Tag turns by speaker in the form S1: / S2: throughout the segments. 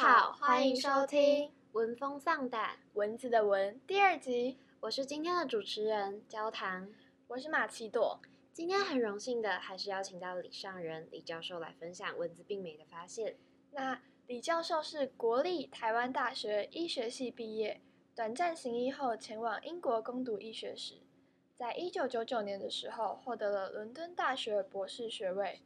S1: 家好，欢迎收听《
S2: 闻风丧胆》
S1: 蚊子的蚊第二集。
S2: 我是今天的主持人焦糖，
S1: 我是马奇朵。
S2: 今天很荣幸的，还是邀请到李尚仁李教授来分享蚊子病媒的发现。
S1: 那李教授是国立台湾大学医学系毕业，短暂行医后前往英国攻读医学史，在一九九九年的时候获得了伦敦大学博士学位。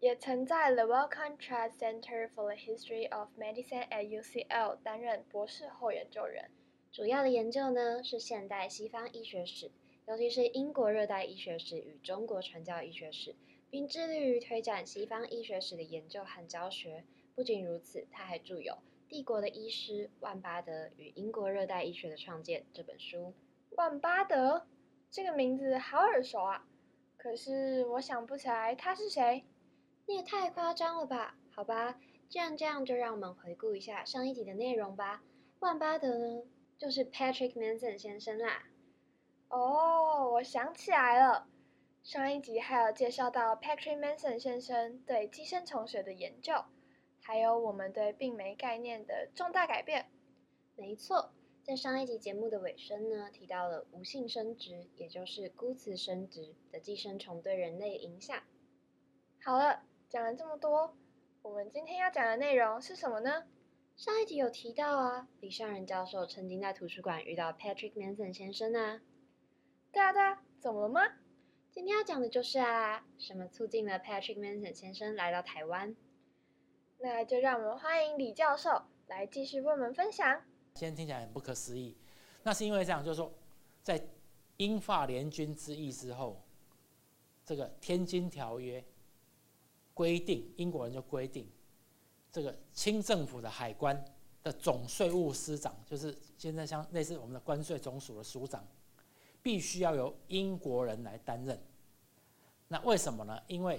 S1: 也曾在 The Wellcome Trust Center for the History of Medicine at UCL 担任博士后研究员，
S2: 主要的研究呢是现代西方医学史，尤其是英国热带医学史与中国传教医学史，并致力于推展西方医学史的研究和教学。不仅如此，他还著有《帝国的医师万巴德与英国热带医学的创建》这本书。
S1: 万巴德这个名字好耳熟啊，可是我想不起来他是谁。
S2: 你也太夸张了吧？好吧，既然这样，就让我们回顾一下上一集的内容吧。万巴德呢，就是 Patrick Manson 先生啦。
S1: 哦，我想起来了，上一集还有介绍到 Patrick Manson 先生对寄生虫学的研究，还有我们对病媒概念的重大改变。
S2: 没错，在上一集节目的尾声呢，提到了无性生殖，也就是孤雌生殖的寄生虫对人类影响。
S1: 好了。讲了这么多，我们今天要讲的内容是什么呢？
S2: 上一集有提到啊，李尚仁教授曾经在图书馆遇到 Patrick Manson 先生啊。
S1: 对啊对啊，怎么了吗？
S2: 今天要讲的就是啊，什么促进了 Patrick Manson 先生来到台湾？
S1: 那就让我们欢迎李教授来继续为我们分享。
S3: 现在听起来很不可思议，那是因为这样，就是说，在英法联军之役之后，这个《天津条约》。规定英国人就规定，这个清政府的海关的总税务司长，就是现在像类似我们的关税总署的署长，必须要由英国人来担任。那为什么呢？因为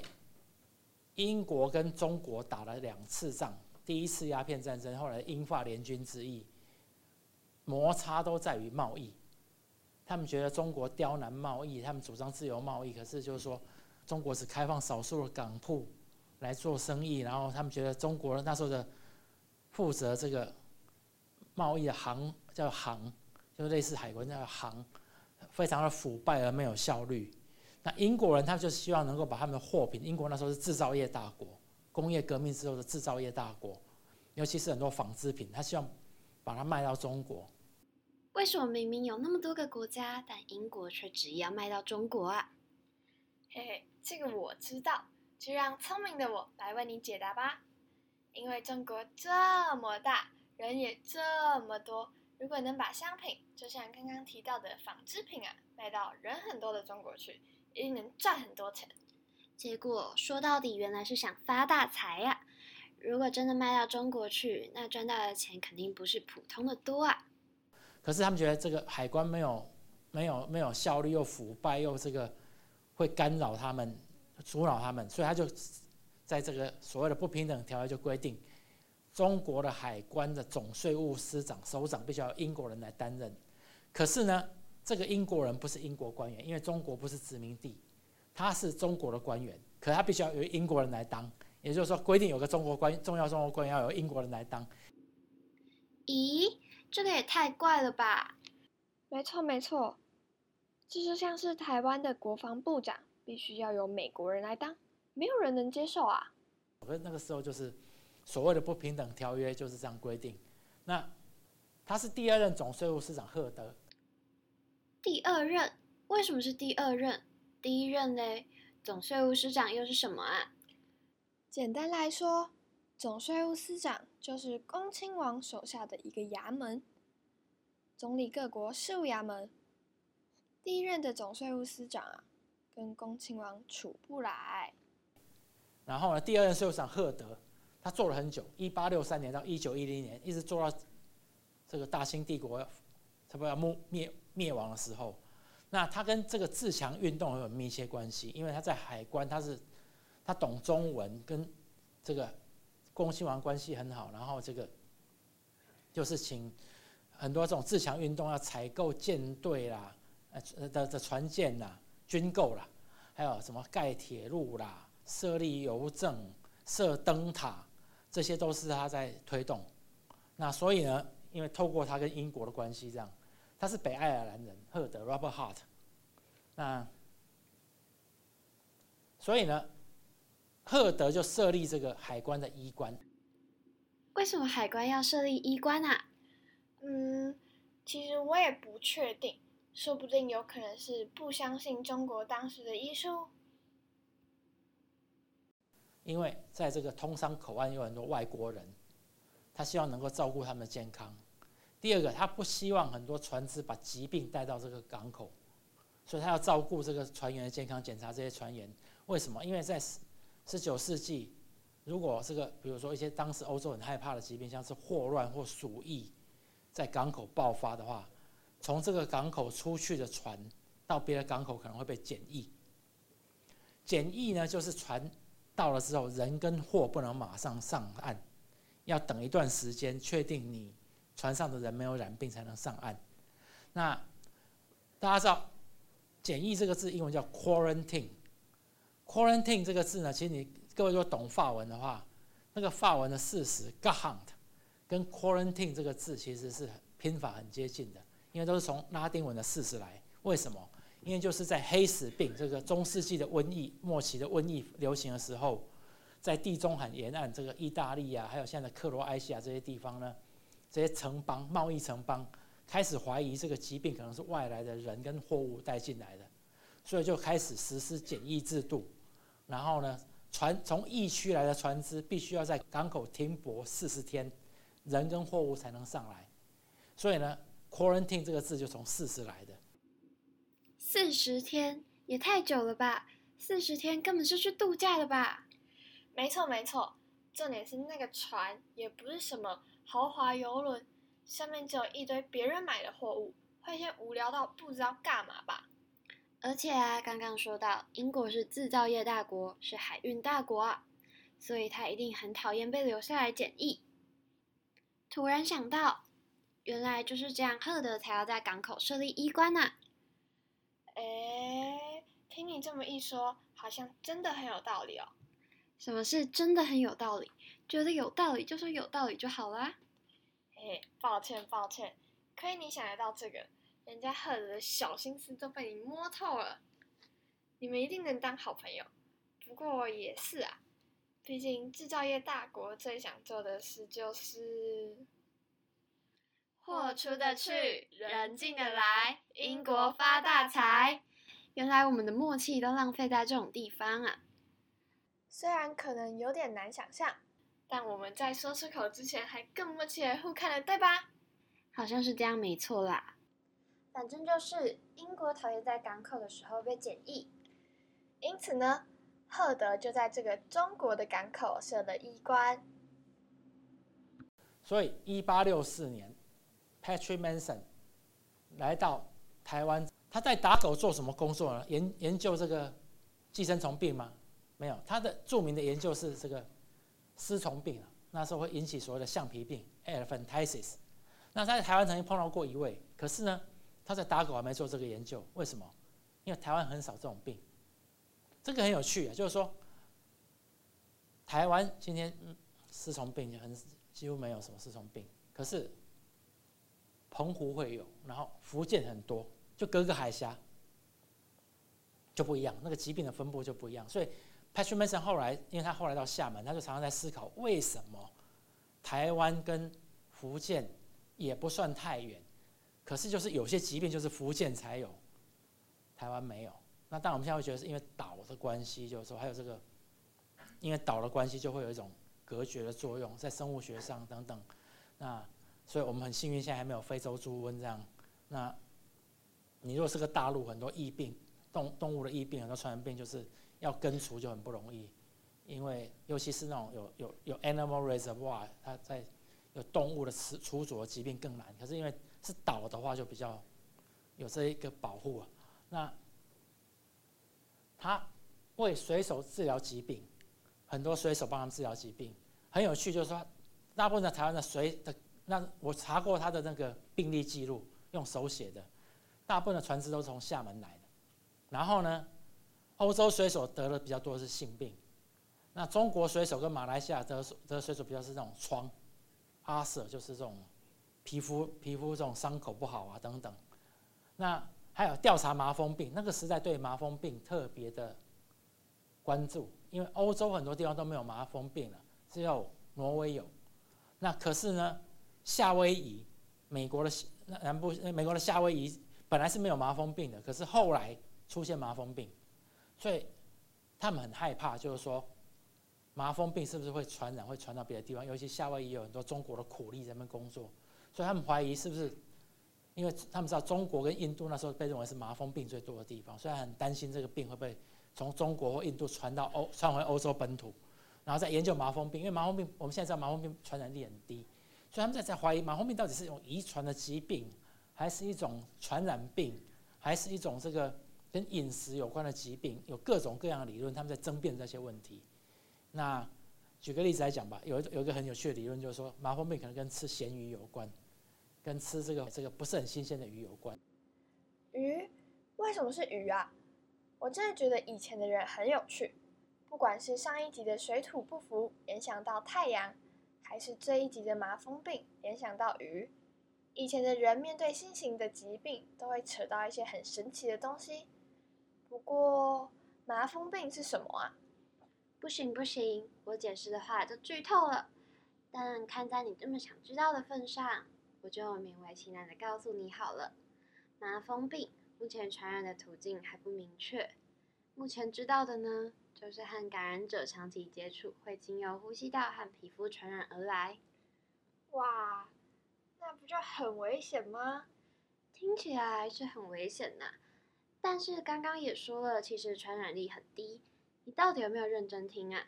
S3: 英国跟中国打了两次仗，第一次鸦片战争，后来英法联军之役，摩擦都在于贸易。他们觉得中国刁难贸易，他们主张自由贸易，可是就是说中国只开放少数的港铺。来做生意，然后他们觉得中国那时候的负责这个贸易的行叫行，就类似海关叫行，非常的腐败而没有效率。那英国人他就希望能够把他们的货品，英国那时候是制造业大国，工业革命之后的制造业大国，尤其是很多纺织品，他希望把它卖到中国。
S2: 为什么明明有那么多个国家，但英国却执意要卖到中国啊？
S1: 嘿嘿，这个我知道。就让聪明的我来为你解答吧。因为中国这么大，人也这么多，如果能把商品，就像刚刚提到的纺织品啊，卖到人很多的中国去，一定能赚很多钱。
S2: 结果说到底，原来是想发大财呀！如果真的卖到中国去，那赚到的钱肯定不是普通的多啊。
S3: 可是他们觉得这个海关没有、没有、没有效率，又腐败，又这个会干扰他们。阻挠他们，所以他就在这个所谓的不平等条约就规定，中国的海关的总税务司长首长必须要英国人来担任。可是呢，这个英国人不是英国官员，因为中国不是殖民地，他是中国的官员，可他必须要由英国人来当。也就是说，规定有个中国官重要中国官员要由英国人来当。
S2: 咦，这个也太怪了吧？
S1: 没错没错，这就像是台湾的国防部长。必须要由美国人来当，没有人能接受啊！
S3: 可是那个时候就是所谓的不平等条约就是这样规定。那他是第二任总税务司长赫德。
S2: 第二任为什么是第二任？第一任嘞，总税务司长又是什么啊？
S1: 简单来说，总税务司长就是恭亲王手下的一个衙门，总理各国事务衙门。第一任的总税务司长啊。跟恭亲王处不来，
S3: 然后呢，第二任税务长赫德，他做了很久，一八六三年到一九一零年，一直做到这个大清帝国差不多要灭灭亡的时候。那他跟这个自强运动有密切关系，因为他在海关，他是他懂中文，跟这个恭亲王关系很好。然后这个就是请很多这种自强运动要采购舰队啦，呃的的船舰呐。军购啦，还有什么盖铁路啦、设立邮政、设灯塔，这些都是他在推动。那所以呢，因为透过他跟英国的关系，这样，他是北爱尔兰人，赫德 Robert Hart。那所以呢，赫德就设立这个海关的医官。
S2: 为什么海关要设立医官啊？
S1: 嗯，其实我也不确定，说不定有可能是不相信中国当时的医术。
S3: 因为在这个通商口岸有很多外国人，他希望能够照顾他们的健康。第二个，他不希望很多船只把疾病带到这个港口，所以他要照顾这个船员的健康，检查这些船员。为什么？因为在十十九世纪，如果这个比如说一些当时欧洲很害怕的疾病，像是霍乱或鼠疫，在港口爆发的话，从这个港口出去的船到别的港口可能会被检疫。检疫呢，就是船。到了之后，人跟货不能马上上岸，要等一段时间，确定你船上的人没有染病才能上岸。那大家知道“检疫”这个字英文叫 “quarantine”。“quarantine” 这个字呢，其实你各位如果懂法文的话，那个法文的事实 g a h u n t 跟 “quarantine” 这个字其实是拼法很接近的，因为都是从拉丁文的事实来。为什么？因为就是在黑死病这个中世纪的瘟疫末期的瘟疫流行的时候，在地中海沿岸这个意大利啊，还有现在的克罗埃西亚这些地方呢，这些城邦贸易城邦开始怀疑这个疾病可能是外来的人跟货物带进来的，所以就开始实施检疫制度。然后呢，船从疫区来的船只必须要在港口停泊四十天，人跟货物才能上来。所以呢，quarantine 这个字就从四十来的。
S2: 四十天也太久了吧？四十天根本是去度假的吧？
S1: 没错没错，重点是那个船也不是什么豪华游轮，上面只有一堆别人买的货物，会先无聊到不知道干嘛吧？
S2: 而且啊，刚刚说到英国是制造业大国，是海运大国啊，所以他一定很讨厌被留下来检疫。突然想到，原来就是这样，赫德才要在港口设立医官呢。
S1: 哎，听你这么一说，好像真的很有道理哦。
S2: 什么是真的很有道理？觉得有道理就说有道理就好啦。
S1: 哎，抱歉抱歉，可以你想得到这个，人家赫德的小心思都被你摸透了。你们一定能当好朋友。不过也是啊，毕竟制造业大国最想做的事就是
S2: 货出得去，人进得来，英国发大财。原来我们的默契都浪费在这种地方啊！
S1: 虽然可能有点难想象，但我们在说出口之前还更默契的互看了，对吧？
S2: 好像是这样，没错啦。
S1: 反正就是英国讨厌在港口的时候被检疫，因此呢，赫德就在这个中国的港口设了医官。
S3: 所以，一八六四年，Patrick Manson 来到台湾，他在打狗做什么工作呢？研研究这个寄生虫病吗？没有，他的著名的研究是这个丝虫病啊，那时候会引起所谓的橡皮病 （elephantiasis）。那他在台湾曾经碰到过一位，可是呢，他在打狗还没做这个研究，为什么？因为台湾很少这种病。这个很有趣啊，就是说，台湾今天丝虫病就很几乎没有什么丝虫病，可是澎湖会有，然后福建很多，就隔个海峡就不一样，那个疾病的分布就不一样，所以。Patrick Mason 后来，因为他后来到厦门，他就常常在思考，为什么台湾跟福建也不算太远，可是就是有些疾病就是福建才有，台湾没有。那当然我们现在会觉得是因为岛的关系，就是说还有这个，因为岛的关系就会有一种隔绝的作用，在生物学上等等。那所以我们很幸运，现在还没有非洲猪瘟这样。那你如果是个大陆，很多疫病，动动物的疫病，很多传染病就是。要根除就很不容易，因为尤其是那种有有有 animal reservoir，它在有动物的除除浊疾病更难。可是因为是岛的话，就比较有这一个保护啊。那他为水手治疗疾病，很多水手帮他们治疗疾病，很有趣。就是说，大部分的台湾的水的，那我查过他的那个病历记录，用手写的，大部分的船只都是从厦门来的。然后呢？欧洲水手得的比较多是性病，那中国水手跟马来西亚得得水手比较是那种疮，阿瑟就是这种皮肤皮肤这种伤口不好啊等等。那还有调查麻风病，那个时代对麻风病特别的关注，因为欧洲很多地方都没有麻风病了，只有挪威有。那可是呢，夏威夷，美国的南部，美国的夏威夷本来是没有麻风病的，可是后来出现麻风病，所以他们很害怕，就是说麻风病是不是会传染，会传到别的地方？尤其夏威夷有很多中国的苦力在那边工作，所以他们怀疑是不是。因为他们知道中国跟印度那时候被认为是麻风病最多的地方，所以很担心这个病会不会从中国或印度传到欧传回欧洲本土，然后再研究麻风病。因为麻风病我们现在知道麻风病传染力很低，所以他们在在怀疑麻风病到底是一种遗传的疾病，还是一种传染病，还是一种这个跟饮食有关的疾病，有各种各样的理论，他们在争辩这些问题。那举个例子来讲吧，有有一个很有趣的理论，就是说麻风病可能跟吃咸鱼有关。跟吃这个这个不是很新鲜的鱼有关。
S1: 鱼？为什么是鱼啊？我真的觉得以前的人很有趣，不管是上一集的水土不服联想到太阳，还是这一集的麻风病联想到鱼，以前的人面对新型的疾病都会扯到一些很神奇的东西。不过麻风病是什么啊？
S2: 不行不行，我解释的话就剧透了。但看在你这么想知道的份上。我就勉为其难的告诉你好了，麻风病目前传染的途径还不明确，目前知道的呢，就是和感染者长期接触，会经由呼吸道和皮肤传染而来。
S1: 哇，那不就很危险吗？
S2: 听起来是很危险呐，但是刚刚也说了，其实传染力很低。你到底有没有认真听啊？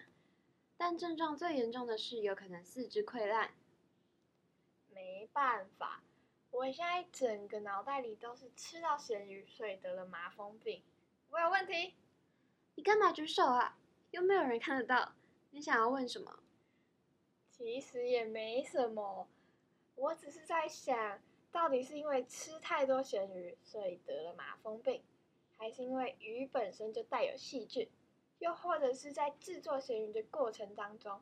S2: 但症状最严重的是有可能四肢溃烂。
S1: 没办法，我现在整个脑袋里都是吃到咸鱼，所以得了麻风病。我有问题？
S2: 你干嘛举手啊？又没有人看得到。你想要问什么？
S1: 其实也没什么，我只是在想，到底是因为吃太多咸鱼，所以得了麻风病，还是因为鱼本身就带有细菌，又或者是在制作咸鱼的过程当中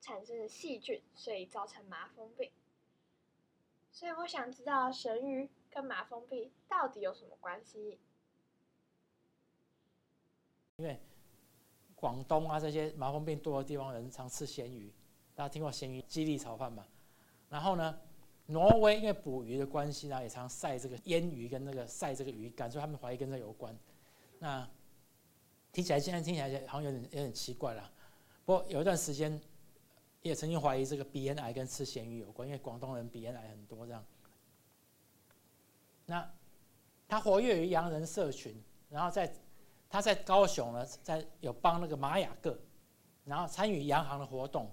S1: 产生了细菌，所以造成麻风病？所以我想知道咸鱼跟麻风病到底有什么关系？
S3: 因为广东啊这些麻风病多的地方，人常吃咸鱼，大家听过咸鱼鸡粒炒饭吗？然后呢，挪威因为捕鱼的关系呢，也常晒这个腌鱼跟那个晒这个鱼干，所以他们怀疑跟这有关。那听起来现在听起来好像有点有点奇怪了。不过有一段时间。也曾经怀疑这个鼻咽癌跟吃咸鱼有关，因为广东人鼻咽癌很多这样。那他活跃于洋人社群，然后在他在高雄呢，在有帮那个玛雅各，然后参与洋行的活动。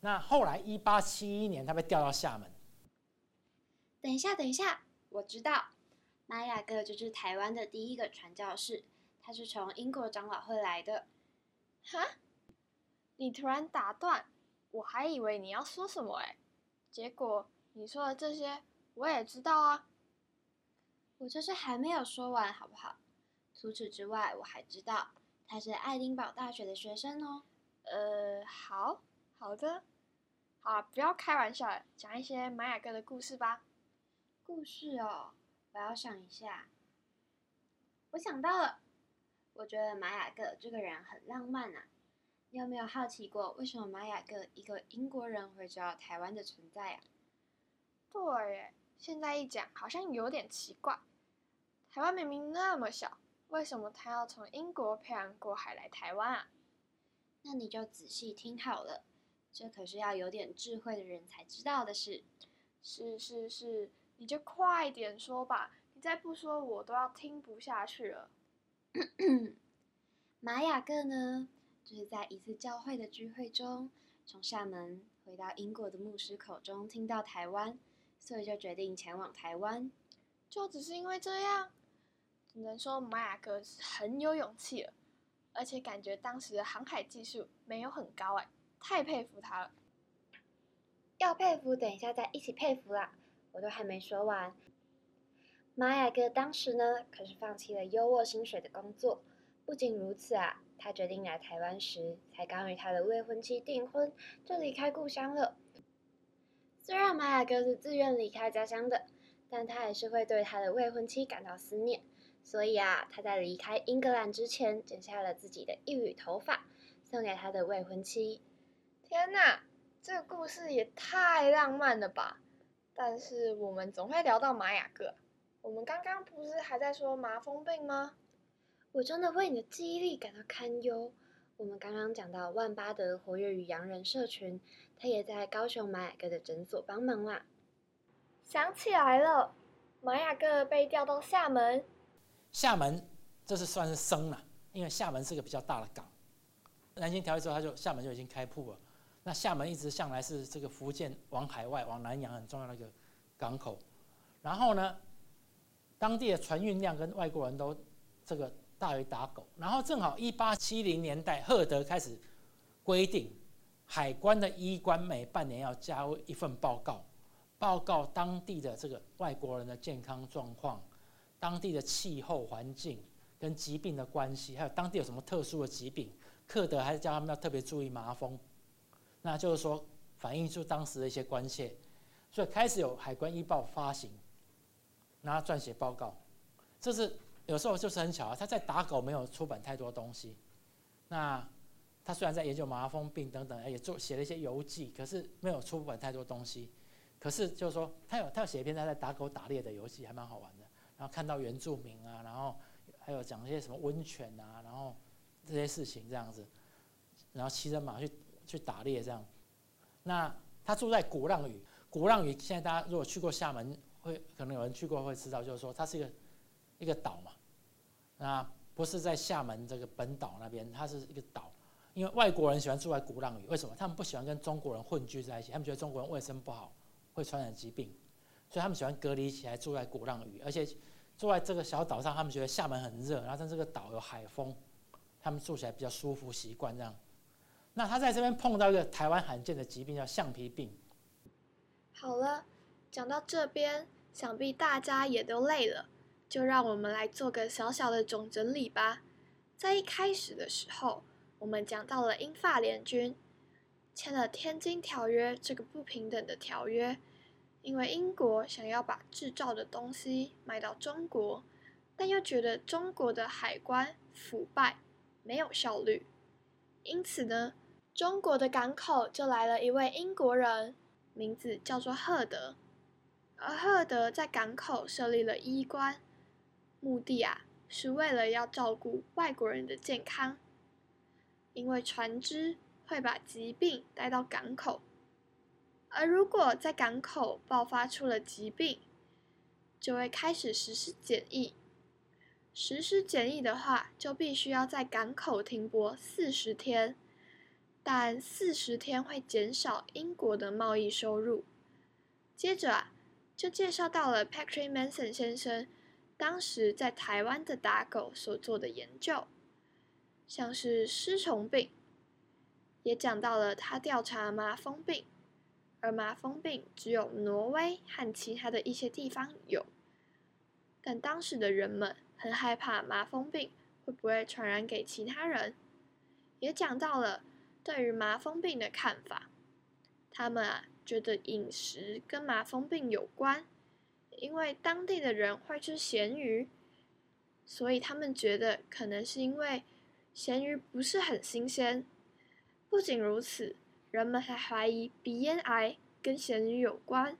S3: 那后来一八七一年，他被调到厦门。
S2: 等一下，等一下，我知道，玛雅各就是台湾的第一个传教士，他是从英国长老会来的。
S1: 哈？你突然打断。我还以为你要说什么哎，结果你说的这些我也知道啊。
S2: 我就是还没有说完，好不好？除此之外，我还知道他是爱丁堡大学的学生哦。
S1: 呃，好好的，好，不要开玩笑，讲一些玛雅哥的故事吧。
S2: 故事哦，我要想一下。我想到了，我觉得玛雅哥这个人很浪漫啊。你有没有好奇过，为什么玛雅哥一个英国人会知道台湾的存在啊？
S1: 对，现在一讲好像有点奇怪。台湾明明那么小，为什么他要从英国漂洋过海来台湾啊？
S2: 那你就仔细听好了，这可是要有点智慧的人才知道的事。
S1: 是是是，你就快点说吧，你再不说我都要听不下去了。
S2: 玛雅各呢？就是在一次教会的聚会中，从厦门回到英国的牧师口中听到台湾，所以就决定前往台湾。
S1: 就只是因为这样，只能说玛雅哥是很有勇气了，而且感觉当时的航海技术没有很高哎，太佩服他了。
S2: 要佩服，等一下再一起佩服啦，我都还没说完。玛雅哥当时呢，可是放弃了优渥薪水的工作，不仅如此啊。他决定来台湾时，才刚与他的未婚妻订婚，就离开故乡了。虽然玛雅哥是自愿离开家乡的，但他还是会对他的未婚妻感到思念。所以啊，他在离开英格兰之前，剪下了自己的一缕头发，送给他的未婚妻。
S1: 天哪，这个故事也太浪漫了吧！但是我们总会聊到玛雅各，我们刚刚不是还在说麻风病吗？
S2: 我真的为你的记忆力感到堪忧。我们刚刚讲到万巴德活跃于洋人社群，他也在高雄玛雅各的诊所帮忙啦。
S1: 想起来了，玛雅各被调到厦门。
S3: 厦门这是算是生了，因为厦门是个比较大的港。南京条约之后，他就厦门就已经开埠了。那厦门一直向来是这个福建往海外、往南洋很重要的一个港口。然后呢，当地的船运量跟外国人都这个大鱼打狗。然后正好一八七零年代，赫德开始规定，海关的医官每半年要交一份报告，报告当地的这个外国人的健康状况、当地的气候环境跟疾病的关系，还有当地有什么特殊的疾病。克德还是叫他们要特别注意麻风。那就是说，反映出当时的一些关切，所以开始有海关医报发行，然后撰写报告。这是有时候就是很巧啊，他在打狗没有出版太多东西。那他虽然在研究麻风病等等，也做写了一些游记，可是没有出版太多东西。可是就是说，他有他有写一篇他在打狗打猎的游记，还蛮好玩的。然后看到原住民啊，然后还有讲一些什么温泉啊，然后这些事情这样子，然后骑着马去。去打猎这样，那他住在鼓浪屿。鼓浪屿现在大家如果去过厦门，会可能有人去过会知道，就是说它是一个一个岛嘛。那不是在厦门这个本岛那边，它是一个岛。因为外国人喜欢住在鼓浪屿，为什么？他们不喜欢跟中国人混居在一起，他们觉得中国人卫生不好，会传染疾病，所以他们喜欢隔离起来住在鼓浪屿。而且住在这个小岛上，他们觉得厦门很热，然后在这个岛有海风，他们住起来比较舒服，习惯这样。那他在这边碰到一个台湾罕见的疾病，叫橡皮病。
S1: 好了，讲到这边，想必大家也都累了，就让我们来做个小小的总整理吧。在一开始的时候，我们讲到了英法联军签了《天津条约》这个不平等的条约，因为英国想要把制造的东西卖到中国，但又觉得中国的海关腐败，没有效率，因此呢。中国的港口就来了一位英国人，名字叫做赫德，而赫德在港口设立了医官，目的啊是为了要照顾外国人的健康，因为船只会把疾病带到港口，而如果在港口爆发出了疾病，就会开始实施检疫，实施检疫的话，就必须要在港口停泊四十天。但四十天会减少英国的贸易收入。接着啊，就介绍到了 Patrick Manson 先生当时在台湾的打狗所做的研究，像是尸虫病，也讲到了他调查麻风病，而麻风病只有挪威和其他的一些地方有，但当时的人们很害怕麻风病会不会传染给其他人，也讲到了。对于麻风病的看法，他们啊觉得饮食跟麻风病有关，因为当地的人会吃咸鱼，所以他们觉得可能是因为咸鱼不是很新鲜。不仅如此，人们还怀疑鼻咽癌跟咸鱼有关。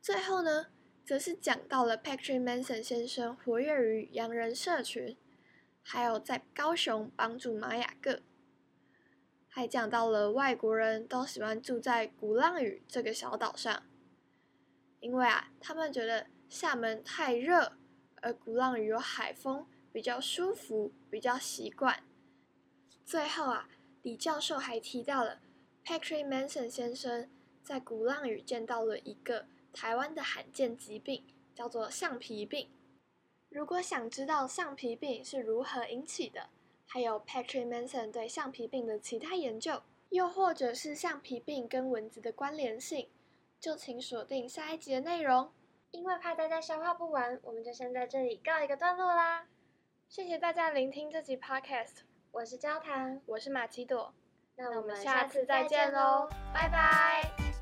S1: 最后呢，则是讲到了 Patrick Manson 先生活跃于洋人社群，还有在高雄帮助玛雅各。还讲到了外国人都喜欢住在鼓浪屿这个小岛上，因为啊，他们觉得厦门太热，而鼓浪屿有海风，比较舒服，比较习惯。最后啊，李教授还提到了 Patrick Manson 先生在鼓浪屿见到了一个台湾的罕见疾病，叫做橡皮病。如果想知道橡皮病是如何引起的，还有 Patrick Manson 对橡皮病的其他研究，又或者是橡皮病跟蚊子的关联性，就请锁定下一集的内容。
S2: 因为怕大家消化不完，我们就先在这里告一个段落啦。
S1: 谢谢大家聆听这集 Podcast，
S2: 我是焦糖，
S1: 我是马奇朵，那我们下
S2: 下次
S1: 次再见
S2: 喽
S1: 喽，拜拜。